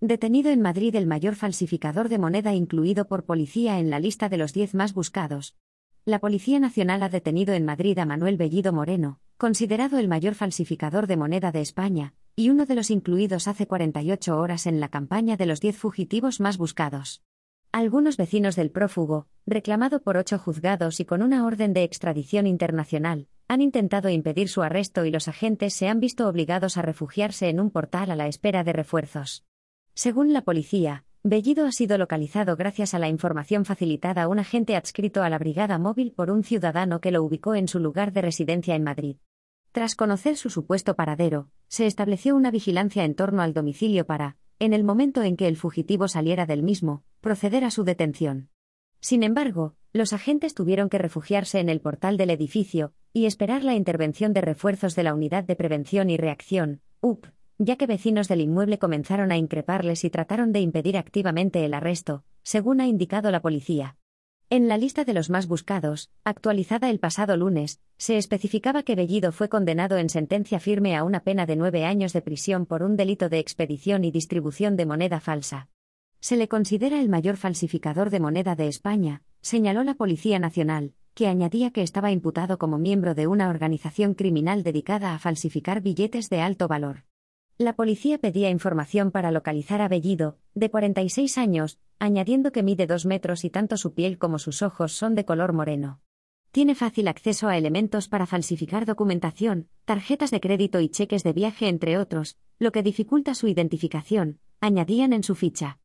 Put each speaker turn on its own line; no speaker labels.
Detenido en Madrid el mayor falsificador de moneda incluido por policía en la lista de los 10 más buscados. La Policía Nacional ha detenido en Madrid a Manuel Bellido Moreno, considerado el mayor falsificador de moneda de España, y uno de los incluidos hace 48 horas en la campaña de los 10 fugitivos más buscados. Algunos vecinos del prófugo, reclamado por ocho juzgados y con una orden de extradición internacional, han intentado impedir su arresto y los agentes se han visto obligados a refugiarse en un portal a la espera de refuerzos. Según la policía, Bellido ha sido localizado gracias a la información facilitada a un agente adscrito a la brigada móvil por un ciudadano que lo ubicó en su lugar de residencia en Madrid. Tras conocer su supuesto paradero, se estableció una vigilancia en torno al domicilio para, en el momento en que el fugitivo saliera del mismo, proceder a su detención. Sin embargo, los agentes tuvieron que refugiarse en el portal del edificio y esperar la intervención de refuerzos de la Unidad de Prevención y Reacción, UP, ya que vecinos del inmueble comenzaron a increparles y trataron de impedir activamente el arresto, según ha indicado la policía. En la lista de los más buscados, actualizada el pasado lunes, se especificaba que Bellido fue condenado en sentencia firme a una pena de nueve años de prisión por un delito de expedición y distribución de moneda falsa. Se le considera el mayor falsificador de moneda de España, señaló la Policía Nacional, que añadía que estaba imputado como miembro de una organización criminal dedicada a falsificar billetes de alto valor. La policía pedía información para localizar a Bellido, de 46 años, añadiendo que mide dos metros y tanto su piel como sus ojos son de color moreno. Tiene fácil acceso a elementos para falsificar documentación, tarjetas de crédito y cheques de viaje, entre otros, lo que dificulta su identificación, añadían en su ficha.